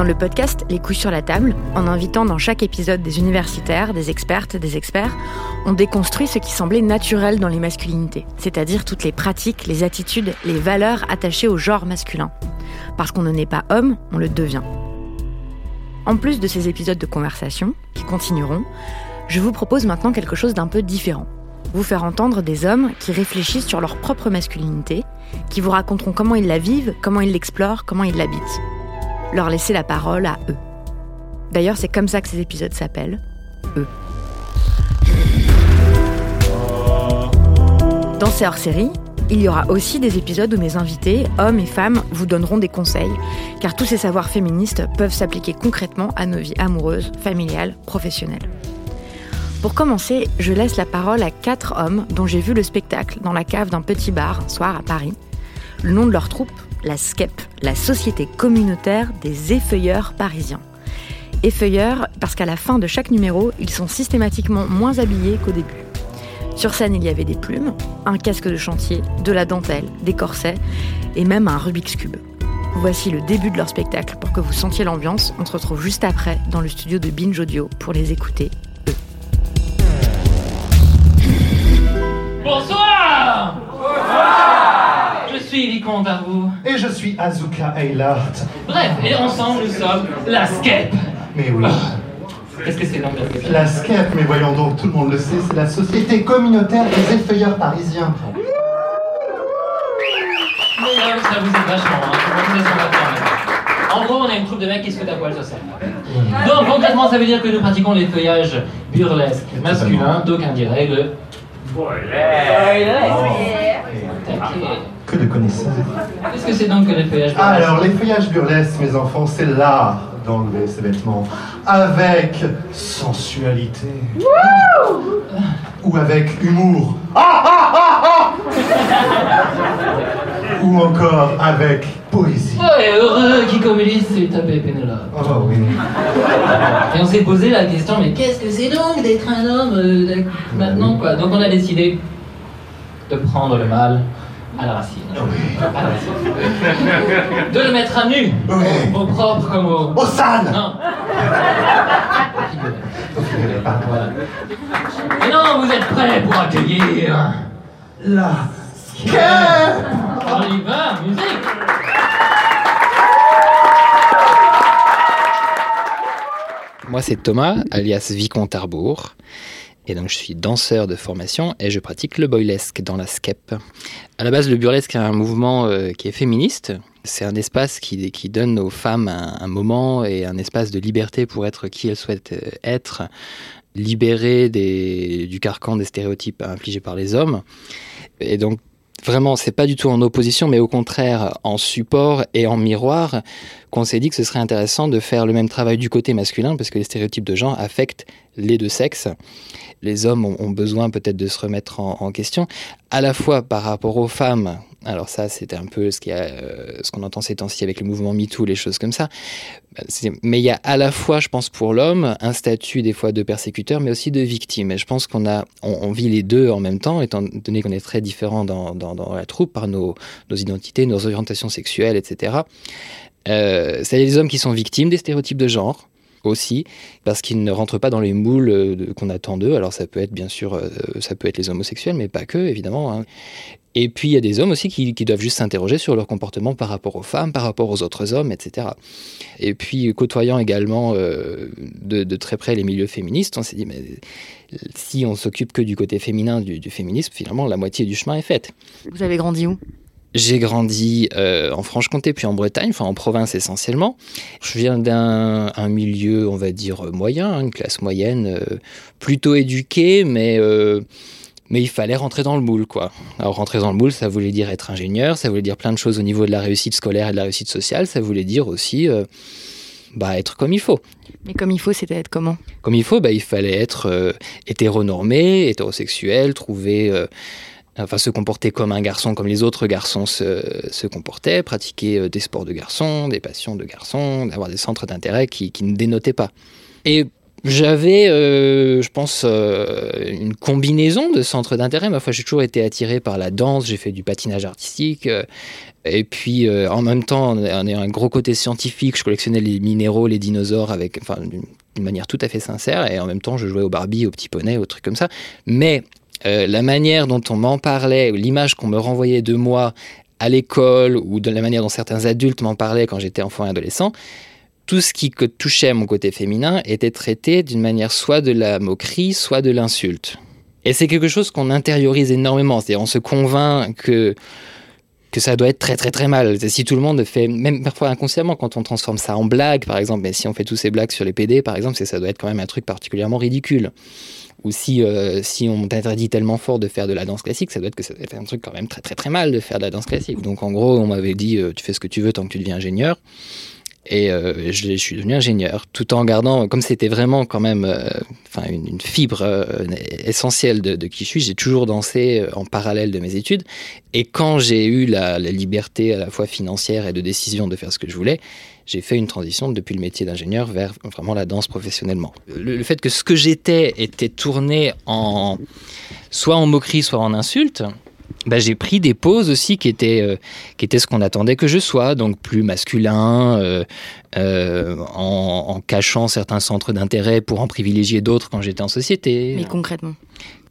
Dans le podcast Les couilles sur la table, en invitant dans chaque épisode des universitaires, des expertes, des experts, on déconstruit ce qui semblait naturel dans les masculinités, c'est-à-dire toutes les pratiques, les attitudes, les valeurs attachées au genre masculin. Parce qu'on ne naît pas homme, on le devient. En plus de ces épisodes de conversation, qui continueront, je vous propose maintenant quelque chose d'un peu différent. Vous faire entendre des hommes qui réfléchissent sur leur propre masculinité, qui vous raconteront comment ils la vivent, comment ils l'explorent, comment ils l'habitent. Leur laisser la parole à eux. D'ailleurs, c'est comme ça que ces épisodes s'appellent, eux. Dans ces hors-séries, il y aura aussi des épisodes où mes invités, hommes et femmes, vous donneront des conseils, car tous ces savoirs féministes peuvent s'appliquer concrètement à nos vies amoureuses, familiales, professionnelles. Pour commencer, je laisse la parole à quatre hommes dont j'ai vu le spectacle dans la cave d'un petit bar un soir à Paris. Le nom de leur troupe, la SCEP, la Société communautaire des effeuilleurs parisiens. Effeuilleurs parce qu'à la fin de chaque numéro, ils sont systématiquement moins habillés qu'au début. Sur scène, il y avait des plumes, un casque de chantier, de la dentelle, des corsets et même un Rubik's Cube. Voici le début de leur spectacle pour que vous sentiez l'ambiance. On se retrouve juste après dans le studio de Binge Audio pour les écouter. Suis Vicomte Darvaux. Et je suis Azuka Eilhart. Bref, et ensemble nous sommes la SCEP. Mais oui, Qu'est-ce que c'est donc la SCEP, mais voyons donc, tout le monde le sait, c'est la Société communautaire des effeuilleurs parisiens. Mais là, ça vous aide vachement, hein. Maintenant. En gros, on a une troupe de mecs qui se foutent à poil sur scène. Donc concrètement, ça veut dire que nous pratiquons les feuillages burlesques masculins, d'aucuns diraient le. Que de connaissances. Qu'est-ce que c'est donc que les feuillages burlesques alors, les feuillages burlesques, mes enfants, c'est l'art d'enlever ses vêtements avec sensualité. Ou avec humour. Ah, ah, ah, ah Ou encore avec poésie. Ouais, heureux qui comme Ulysse s'est tapé Pénélope. Oh oui. Et on s'est posé la question, mais qu'est-ce que c'est donc d'être un homme euh, d'ac- maintenant quoi? Donc on a décidé de prendre le mal à la racine. À la racine. De le mettre à nu, Oui. au propre comme au... Au sale Non. Voilà. Et non, vous êtes prêts pour accueillir La On y va, musique Moi, c'est Thomas, alias Vicomte Arbour. Et donc, je suis danseur de formation et je pratique le boylesque dans la skep. À la base, le burlesque est un mouvement euh, qui est féministe. C'est un espace qui, donne aux femmes un, moment et un espace de liberté pour être qui elles souhaitent euh, être, libérées du carcan des stéréotypes infligés par les hommes. Et donc, vraiment, c'est pas du tout en opposition, mais au contraire en support et en miroir, qu'on s'est dit que ce serait intéressant de faire le même travail du côté masculin, parce que les stéréotypes de genre affectent les deux sexes. Les hommes ont, besoin peut-être de se remettre en, question, à la fois par rapport aux femmes. Alors ça, c'était un peu ce euh, qu'on entend ces temps-ci avec le mouvement MeToo, les choses comme ça. Mais il y a à la fois, je pense, pour l'homme, un statut des fois de persécuteur, mais aussi de victime. Et je pense qu'on a, on, vit les deux en même temps, étant donné qu'on est très différents dans, la troupe par nos identités, nos orientations sexuelles, etc. Euh, c'est les hommes qui sont victimes des stéréotypes de genre aussi parce qu'ils ne rentrent pas dans les moules euh, qu'on attend d'eux. Alors ça peut être bien sûr, euh, ça peut être les homosexuels, mais pas que évidemment. Hein. Et puis il y a des hommes aussi qui, doivent juste s'interroger sur leur comportement par rapport aux femmes, par rapport aux autres hommes, etc. Et puis côtoyant également de, très près les milieux féministes, on s'est dit mais si on s'occupe que du côté féminin du féminisme, finalement la moitié du chemin est faite. Vous avez grandi où? J'ai grandi euh, en Franche-Comté puis en Bretagne, enfin en province essentiellement. Je viens d'un milieu, on va dire, moyen, hein, une classe moyenne, euh, plutôt éduquée, mais, euh, mais il fallait rentrer dans le moule, quoi. Alors rentrer dans le moule, ça voulait dire être ingénieur, ça voulait dire plein de choses au niveau de la réussite scolaire et de la réussite sociale, ça voulait dire aussi bah, être comme il faut. Mais comme il faut, c'était être comment? Comme il faut, bah, il fallait être hétéronormé, hétérosexuel, trouver enfin se comporter comme un garçon, comme les autres garçons se, comportaient, pratiquer euh, des sports de garçons, des passions de garçons, avoir des centres d'intérêt qui, ne dénotaient pas. Et j'avais, euh, je pense, euh, une combinaison de centres d'intérêt. Ma foi, j'ai toujours été attiré par la danse, j'ai fait du patinage artistique. et puis, en même temps, on a un gros côté scientifique. Je collectionnais les minéraux, les dinosaures, avec, enfin, d'une manière tout à fait sincère. Et en même temps, je jouais au Barbie, au petit poney, aux trucs comme ça. Mais euh, la manière dont on m'en parlait, l'image qu'on me renvoyait de moi à l'école, ou de la manière dont certains adultes m'en parlaient quand j'étais enfant et adolescent, tout ce qui touchait mon côté féminin était traité d'une manière soit de la moquerie, soit de l'insulte. Et c'est quelque chose qu'on intériorise énormément, c'est-à-dire on se convainc que que ça doit être très très très mal. Si tout le monde fait, même parfois inconsciemment, quand on transforme ça en blague, par exemple, mais si on fait tous ces blagues sur les PD, par exemple, ça doit être quand même un truc particulièrement ridicule ou si, euh, si on t'interdit tellement fort de faire de la danse classique, ça doit être que ça doit être un truc quand même très très très mal de faire de la danse classique. Donc en gros, on m'avait dit euh, tu fais ce que tu veux tant que tu deviens ingénieur. Et euh, je, suis devenu ingénieur, tout en gardant, comme c'était vraiment quand même enfin une, fibre essentielle de, qui je suis, j'ai toujours dansé en parallèle de mes études. Et quand j'ai eu la liberté à la fois financière et de décision de faire ce que je voulais, j'ai fait une transition depuis le métier d'ingénieur vers vraiment la danse professionnellement. Le, fait que ce que j'étais était tourné en soit en moquerie, soit en insulte, bah, j'ai pris des poses aussi qui étaient, euh, qui étaient ce qu'on attendait que je sois, donc plus masculin, euh, euh, en, en, cachant certains centres d'intérêt pour en privilégier d'autres quand j'étais en société. Mais concrètement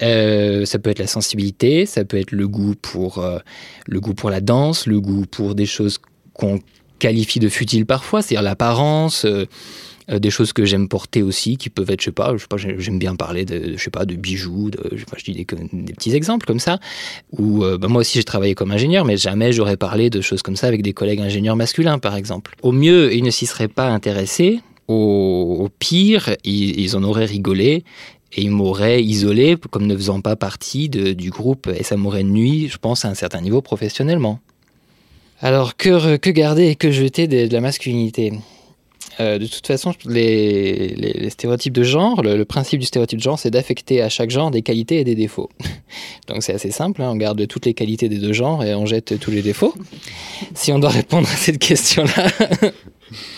ça peut être la sensibilité, ça peut être le goût pour le goût pour la danse, le goût pour des choses qu'on qualifie de futile parfois, c'est-à-dire l'apparence, euh, euh, des choses que j'aime porter aussi, qui peuvent être, je sais pas, je sais pas j'aime bien parler de, je sais pas, de bijoux, de, je, dis des, petits exemples comme ça. Ou euh, bah, moi aussi j'ai travaillé comme ingénieur, mais jamais j'aurais parlé de choses comme ça avec des collègues ingénieurs masculins, par exemple. Au mieux, ils ne s'y seraient pas intéressés. Au, pire, ils, en auraient rigolé et ils m'auraient isolé comme ne faisant pas partie du groupe et ça m'aurait nuit, je pense, à un certain niveau professionnellement. Alors, que, garder et que jeter de, la masculinité? Euh, de toute façon, les, stéréotypes de genre, le, principe du stéréotype de genre, c'est d'affecter à chaque genre des qualités et des défauts. Donc c'est assez simple, hein, on garde toutes les qualités des deux genres et on jette tous les défauts. Si on doit répondre à cette question-là,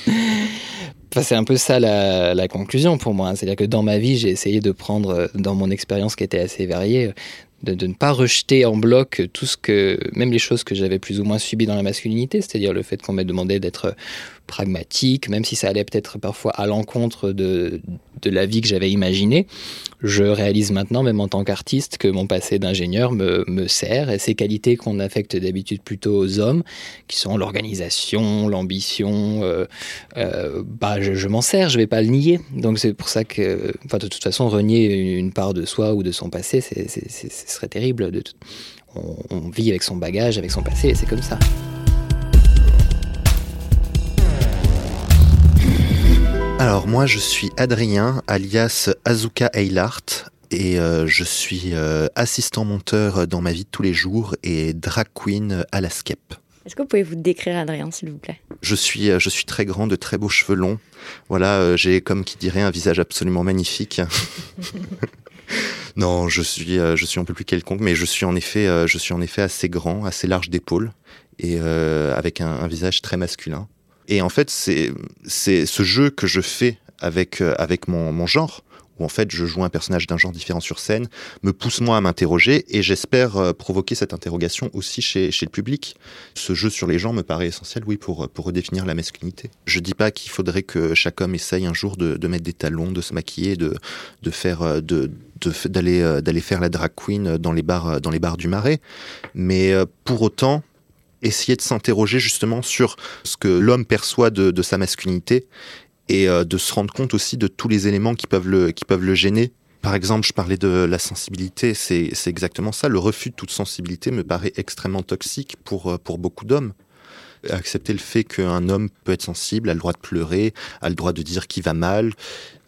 c'est un peu ça la, conclusion pour moi. Hein. C'est-à-dire que dans ma vie, j'ai essayé de prendre, dans mon expérience qui était assez variée, de, ne pas rejeter en bloc tout ce que, même les choses que j'avais plus ou moins subies dans la masculinité, c'est-à-dire le fait qu'on m'ait demandé d'être pragmatique, même si ça allait peut-être parfois à l'encontre de, de la vie que j'avais imaginée. Je réalise maintenant, même en tant qu'artiste, que mon passé d'ingénieur me, me, sert et ces qualités qu'on affecte d'habitude plutôt aux hommes, qui sont l'organisation, l'ambition, euh, euh, bah, je, m'en sers, je vais pas le nier. Donc c'est pour ça que, enfin, de toute façon, renier une part de soi ou de son passé, ce serait terrible. De on, on vit avec son bagage, avec son passé, et c'est comme ça. Alors moi je suis Adrien alias Azuka Eilart et euh, je suis euh, assistant monteur dans ma vie de tous les jours et drag queen à la Skep. Est-ce que vous pouvez vous décrire, Adrien, s'il vous plaît? Je suis, euh, je suis très grand, de très beaux cheveux longs. Voilà, j'ai comme qui dirait un visage absolument magnifique. non, je suis, je suis un peu plus quelconque, mais je suis en effet, je suis en effet assez grand, assez large d'épaules et avec un, un, visage très masculin. Et en fait, c'est, ce jeu que je fais avec, avec mon, genre où en fait je joue un personnage d'un genre différent sur scène, me pousse moi à m'interroger et j'espère euh, provoquer cette interrogation aussi chez, le public. Ce jeu sur les gens me paraît essentiel, oui, pour, pour redéfinir la masculinité. Je dis pas qu'il faudrait que chaque homme essaye un jour de, mettre des talons, de se maquiller, de, de faire, euh, de, d'aller euh, d'aller faire la drag queen dans les bars dans les bars du Marais mais pour autant essayer de s'interroger justement sur ce que l'homme perçoit de, sa masculinité et euh, de se rendre compte aussi de tous les éléments qui peuvent le, qui peuvent le gêner. Par exemple, je parlais de la sensibilité, c'est exactement ça. Le refus de toute sensibilité me paraît extrêmement toxique pour, euh, pour beaucoup d'hommes. Accepter le fait qu'un homme peut être sensible, a le droit de pleurer, a le droit de dire qu'il va mal,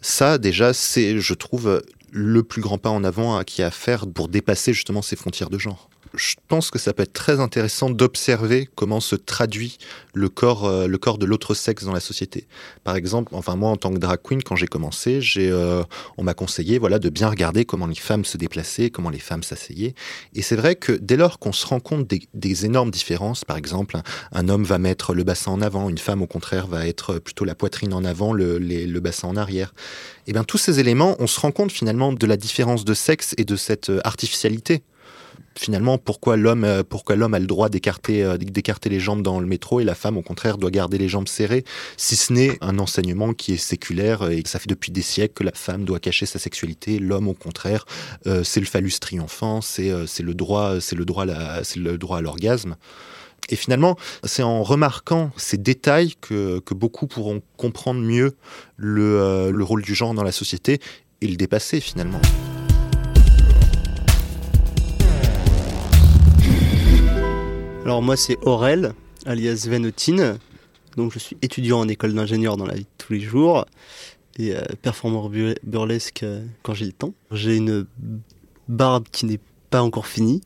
ça déjà, c'est, je trouve, le plus grand pas en avant qu'il y a à faire pour dépasser justement ces frontières de genre je pense que ça peut être très intéressant d'observer comment se traduit le corps, euh, le corps de l'autre sexe dans la société. Par exemple, enfin moi en tant que drag queen, quand j'ai commencé, j'ai, euh, on m'a conseillé voilà de bien regarder comment les femmes se déplaçaient, comment les femmes s'asseyaient. Et c'est vrai que dès lors qu'on se rend compte des, énormes différences, par exemple, un, homme va mettre le bassin en avant, une femme au contraire va être plutôt la poitrine en avant, le, le bassin en arrière. Et eh bien tous ces éléments, on se rend compte finalement de la différence de sexe et de cette euh, artificialité finalement pourquoi l'homme euh, pourquoi l'homme a le droit d'écarter euh, d'écarter les jambes dans le métro et la femme au contraire doit garder les jambes serrées si ce n'est un enseignement qui est séculaire et que ça fait depuis des siècles que la femme doit cacher sa sexualité l'homme au contraire euh, c'est le phallus triomphant c'est c'est le droit c'est le droit c'est le droit à l'orgasme et finalement, c'est en remarquant ces détails que, que beaucoup pourront comprendre mieux le, le rôle du genre dans la société et le dépasser finalement. Alors moi c'est Aurel, alias Venotine. Donc je suis étudiant en école d'ingénieur dans la vie de tous les jours et euh, performeur burlesque euh, quand j'ai le temps. J'ai une barbe qui n'est pas encore finie.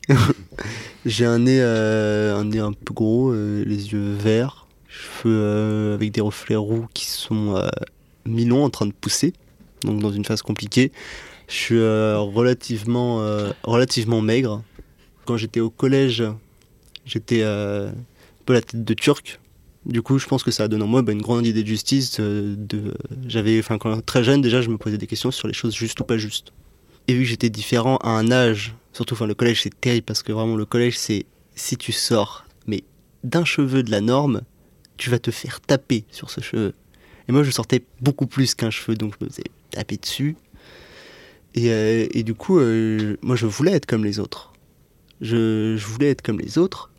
j'ai un nez, euh, un nez un peu gros, les yeux verts, cheveux avec des reflets roux qui sont mi-longs en train de pousser, donc dans une phase compliquée. Je suis relativement, relativement maigre. Quand j'étais au collège, J'étais euh, un peu la tête de turc. Du coup, je pense que ça a donné en moi bah, une grande idée de justice. Euh, de, j'avais, enfin, quand très jeune, déjà, je me posais des questions sur les choses justes ou pas justes. Et vu que j'étais différent à un âge, surtout, enfin, le collège, c'est terrible parce que vraiment, le collège, c'est si tu sors, mais d'un cheveu de la norme, tu vas te faire taper sur ce cheveu. Et moi, je sortais beaucoup plus qu'un cheveu, donc je me faisais taper dessus. Et, euh, et du coup, moi, je voulais être comme les autres. Je, je, voulais être comme les autres.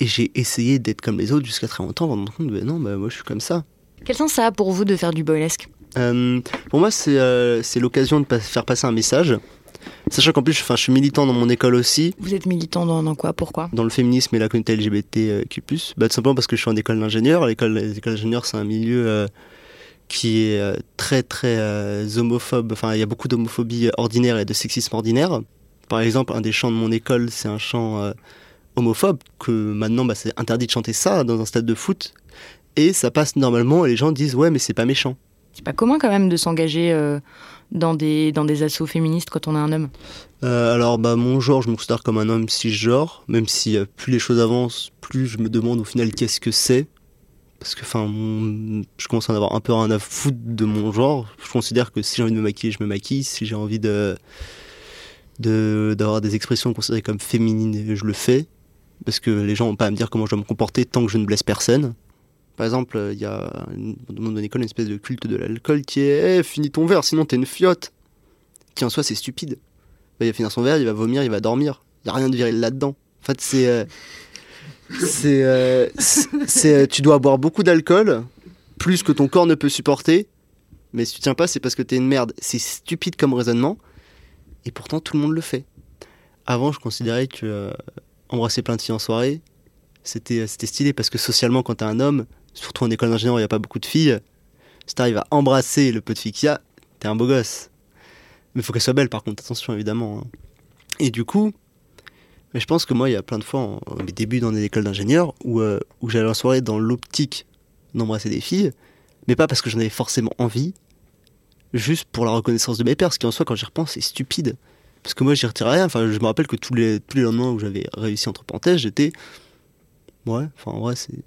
Et j'ai essayé d'être comme les autres jusqu'à très longtemps de me rendre compte, ben non, bah, moi je suis comme ça. Quel sens ça a pour vous de faire du boylesque euh, Pour moi, c'est euh, l'occasion de faire passer un message. Sachant qu'en plus, je, je suis militant dans mon école aussi. Vous êtes militant dans, quoi? Pourquoi? Dans le féminisme et la communauté LGBTQ+. Bah, tout simplement parce que je suis en école d'ingénieur. L'école d'ingénieur, c'est un milieu euh, qui est euh, très très euh, homophobe. Enfin, il y a beaucoup d'homophobie ordinaire et de sexisme ordinaire. Par exemple, un des chants de mon école, c'est un chant homophobe que maintenant bah, c'est interdit de chanter ça dans un stade de foot et ça passe normalement et les gens disent ouais mais c'est pas méchant. C'est pas commun quand même de s'engager euh, dans des dans des assauts féministes quand on est un homme. Euh, alors bah mon genre je me considère comme un homme cisgenre même si euh, plus les choses avancent plus je me demande au final qu'est-ce que c'est parce que enfin je commence à en avoir un peu rien à foutre de mon genre. Je considère que si j'ai envie de me maquiller je me maquille si j'ai envie de d'avoir des expressions considérées comme féminines je le fais parce que les gens n'ont pas à me dire comment je dois me comporter tant que je ne blesse personne. Par exemple, il y a dans mon école une espèce de culte de l'alcool qui est hey, finis ton verre, sinon t'es une fiotte. Qui en soi, c'est stupide. Il va finir son verre, il va vomir, il va dormir. Il n'y a rien de viril là-dedans. En fait, c'est. Euh, c'est. Euh, euh, tu dois boire beaucoup d'alcool, plus que ton corps ne peut supporter. Mais si tu tiens pas, c'est parce que t'es une merde. C'est stupide comme raisonnement. Et pourtant, tout le monde le fait. Avant, je considérais que embrasser plein de filles en soirée, c'était, euh, c'était stylé parce que socialement, quand t'es un homme, surtout en école d'ingénieur, il n'y a pas beaucoup de filles, si t'arrives à embrasser le peu de filles qu'il y a, t'es un beau gosse. Mais faut qu'elle soit belle, par contre, attention, évidemment. hein. Et du coup, mais je pense que moi, il y a plein de fois, mes débuts dans des écoles d'ingénieurs, où, euh, où j'allais en soirée dans l'optique d'embrasser des filles, mais pas parce que j'en avais forcément envie, juste pour la reconnaissance de mes pères, ce qui en soi, quand j'y repense, c'est stupide. Parce que moi, j'y retirais rien. Enfin, je me rappelle que tous les, lendemains où j'avais réussi entre parenthèses, j'étais. Ouais, enfin, en vrai, c'est.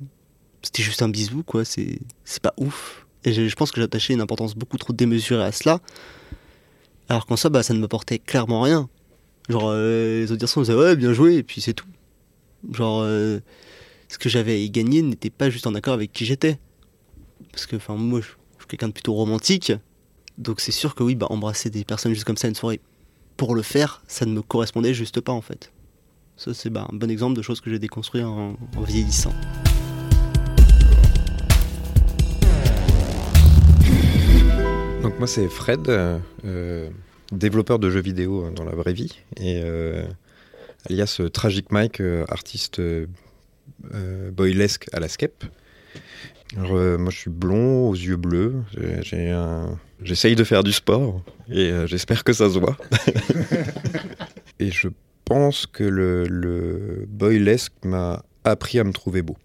C'était juste un bisou, quoi. C'est pas ouf. Et je, pense que j'attachais une importance beaucoup trop démesurée à cela. Alors qu'en ça, bah, ça ne m'apportait clairement rien. Genre, euh, les autres garçons disaient ouais, bien joué, et puis c'est tout. Genre, euh, ce que j'avais gagner n'était pas juste en accord avec qui j'étais. Parce que, enfin, moi, je je suis quelqu'un de plutôt romantique. Donc c'est sûr que oui, bah, embrasser des personnes juste comme ça une soirée pour le faire, ça ne me correspondait juste pas en fait. Ça, c'est bah, un bon exemple de choses que j'ai déconstruit en, vieillissant. Donc moi c'est Fred, euh, euh, développeur de jeux vidéo dans la vraie vie, et euh, alias Tragic Mike, artiste boylesque à la skep. Alors, moi je suis blond, aux yeux bleus, j'ai un- j'essaye de faire du sport, et euh, j'espère que ça se voit. et je pense que le, le boylesque m'a appris à me trouver beau.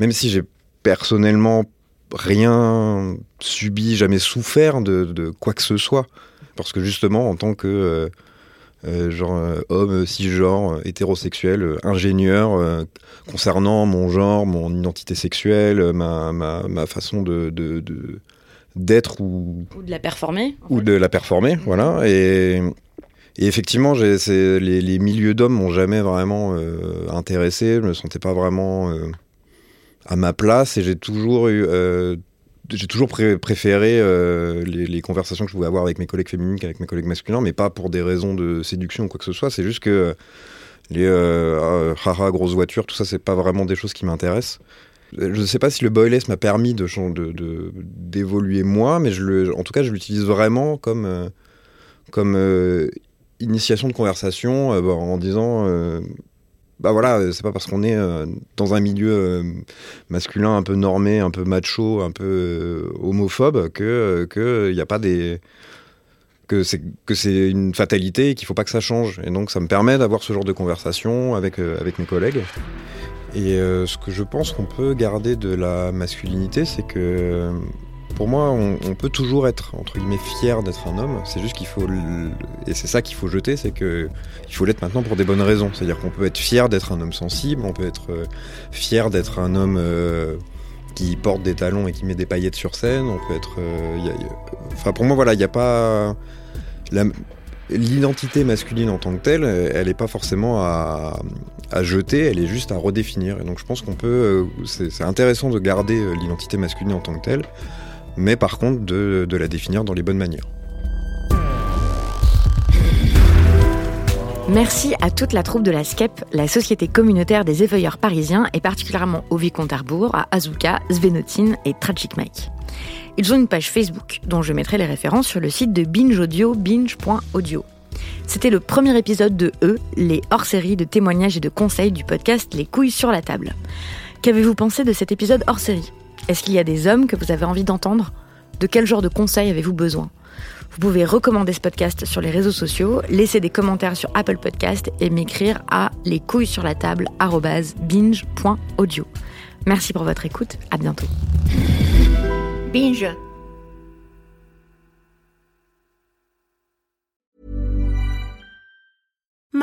Même si j'ai personnellement rien subi, jamais souffert de, de quoi que ce soit. Parce que justement, en tant que euh, euh, genre, euh, homme cisgenre, hétérosexuel, ingénieur, concernant mon genre, mon identité sexuelle, ma, ma, ma façon de, de, de- d'être ou, Ou de la performer. ou de la performer, voilà. Et, et effectivement, les, les milieux d'hommes m'ont jamais vraiment euh, intéressé. Je me sentais pas vraiment euh, à ma place et j'ai toujours eu, euh, j'ai toujours pré- préféré les, les conversations que je pouvais avoir avec mes collègues féminines qu'avec mes collègues masculins, mais pas pour des raisons de séduction ou quoi que ce soit. C'est juste que les ah, haha, grosses voitures, tout ça, c'est pas vraiment des choses qui m'intéressent. Je ne sais pas si le boyless m'a permis de, d'évoluer moi, mais en tout cas, je l'utilise vraiment comme, euh, comme euh, initiation de conversation euh, bah, en disant bah voilà, c'est pas parce qu'on est dans un milieu masculin un peu normé, un peu macho, un peu homophobe que a pas des que c'est que c'est une fatalité et qu'il faut pas que ça change. Et donc ça me permet d'avoir ce genre de conversation avec avec mes collègues. Et euh, ce que je pense qu'on peut garder de la masculinité, c'est que pour moi, on, peut toujours être entre guillemets fier d'être un homme. C'est juste qu'il faut et c'est ça qu'il faut jeter, c'est que il faut l'être maintenant pour des bonnes raisons. C'est-à-dire qu'on peut être fier d'être un homme sensible, on peut être euh, fier d'être un homme euh, qui porte des talons et qui met des paillettes sur scène. On peut être, enfin pour moi voilà, il n'y a pas l'identité masculine en tant que telle, elle n'est pas forcément à, jeter, elle est juste à redéfinir. Et donc je pense qu'on peut, euh, c'est intéressant de garder euh, l'identité masculine en tant que telle, mais par contre de la définir dans les bonnes manières. Merci à toute la troupe de la SKEP, la société communautaire des éveilleurs parisiens, et particulièrement au Vicomte Arbour, à Azuka, Svenotine et Tragic Mike. Ils ont une page Facebook, dont je mettrai les références sur le site de Binge Audio, binge.audio. C'était le premier épisode de Eux, les hors-séries de témoignages et de conseils du podcast Les couilles sur la table. Qu'avez-vous pensé de cet épisode hors-série? Est-ce qu'il y a des hommes que vous avez envie d'entendre? De quel genre de conseils avez-vous besoin? Vous pouvez recommander ce podcast sur les réseaux sociaux, laisser des commentaires sur Apple Podcast et m'écrire à les couilles sur la table binge.audio. Merci pour votre écoute, à bientôt. Binge.